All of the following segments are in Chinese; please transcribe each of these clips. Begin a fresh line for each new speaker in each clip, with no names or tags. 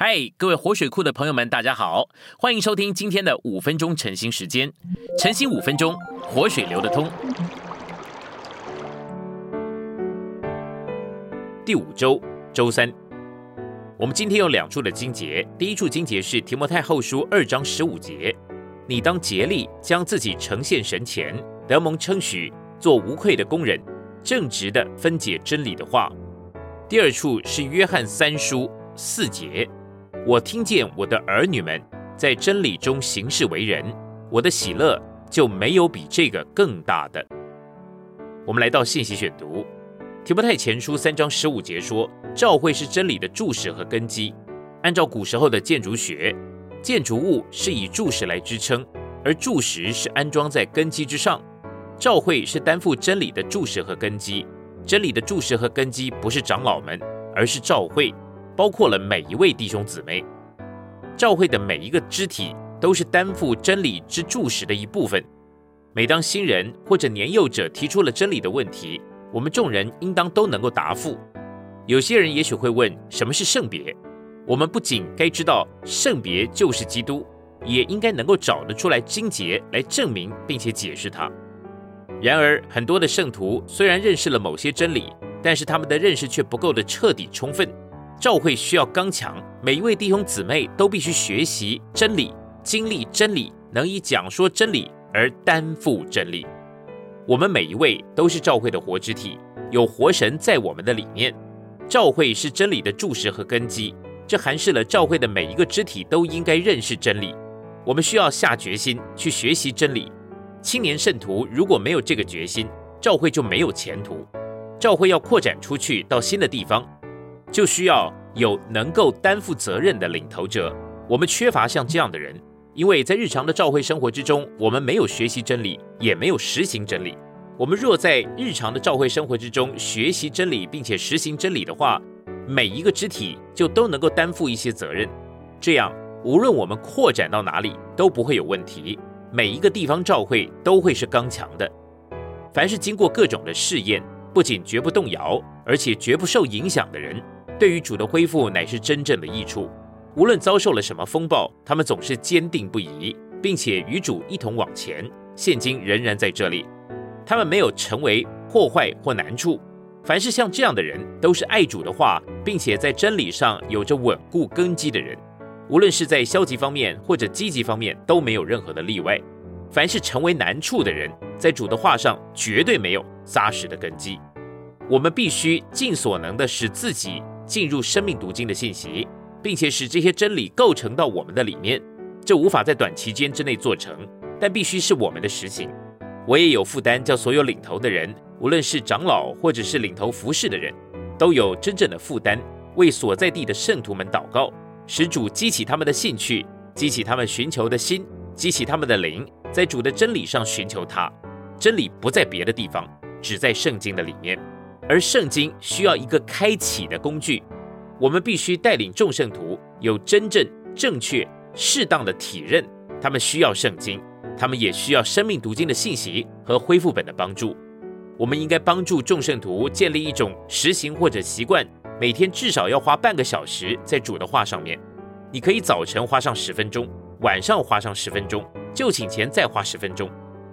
嗨，各位活水库的朋友们，大家好，欢迎收听今天的五分钟晨兴时间。晨兴五分钟，活水流得通。第五周周三，我们今天有两处的经节。第一处经节是提摩太后书二章十五节：“你当竭力将自己呈现神前，得蒙称许，做无愧的工人，正直的分解真理的话。”第二处是约翰三书四节。我听见我的儿女们在真理中行事为人，我的喜乐就没有比这个更大的。我们来到信息选读，提摩太前书三章十五节说，教会是真理的柱石和根基。按照古时候的建筑学，建筑物是以柱石来支撑，而柱石是安装在根基之上。教会是担负真理的柱石和根基，真理的柱石和根基不是长老们，而是教会。包括了每一位弟兄姊妹，教会的每一个肢体都是担负真理之柱石的一部分。每当新人或者年幼者提出了真理的问题，我们众人应当都能够答复。有些人也许会问：什么是圣别？我们不仅该知道圣别就是基督，也应该能够找得出来经节来证明并且解释它。然而，很多的圣徒虽然认识了某些真理，但是他们的认识却不够的彻底充分。教会需要刚强，每一位弟兄姊妹都必须学习真理、经历真理，能以讲说真理而担负真理。我们每一位都是教会的活肢体，有活神在我们的里面。教会是真理的柱石和根基，这含示了教会的每一个肢体都应该认识真理。我们需要下决心去学习真理。青年圣徒如果没有这个决心，教会就没有前途。教会要扩展出去到新的地方。就需要有能够担负责任的领头者。我们缺乏像这样的人，因为在日常的教会生活之中，我们没有学习真理，也没有实行真理。我们若在日常的教会生活之中学习真理，并且实行真理的话，每一个肢体就都能够担负一些责任。这样，无论我们扩展到哪里，都不会有问题。每一个地方教会都会是刚强的。凡是经过各种的试验，不仅绝不动摇，而且绝不受影响的人。对于主的恢复乃是真正的益处。无论遭受了什么风暴，他们总是坚定不移，并且与主一同往前。现今仍然在这里，他们没有成为破坏或难处。凡是像这样的人，都是爱主的话，并且在真理上有着稳固根基的人。无论是在消极方面或者积极方面，都没有任何的例外。凡是成为难处的人，在主的话上绝对没有扎实的根基。我们必须尽所能的使自己。进入生命读经的信息，并且使这些真理构成到我们的里面，这无法在短期间之内做成，但必须是我们的实行。我也有负担，叫所有领头的人，无论是长老或者是领头服侍的人，都有真正的负担，为所在地的圣徒们祷告，使主激起他们的兴趣，激起他们寻求的心，激起他们的灵，在主的真理上寻求他。真理不在别的地方，只在圣经的里面。而圣经需要一个开启的工具，我们必须带领众圣徒有真正正确、适当的体认。他们需要圣经，他们也需要生命读经的信息和恢复本的帮助。我们应该帮助众圣徒建立一种实行或者习惯，每天至少要花半个小时在主的话上面。你可以早晨花上十分钟，晚上花上十分钟，就寝前再花十分钟。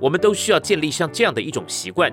我们都需要建立像这样的一种习惯。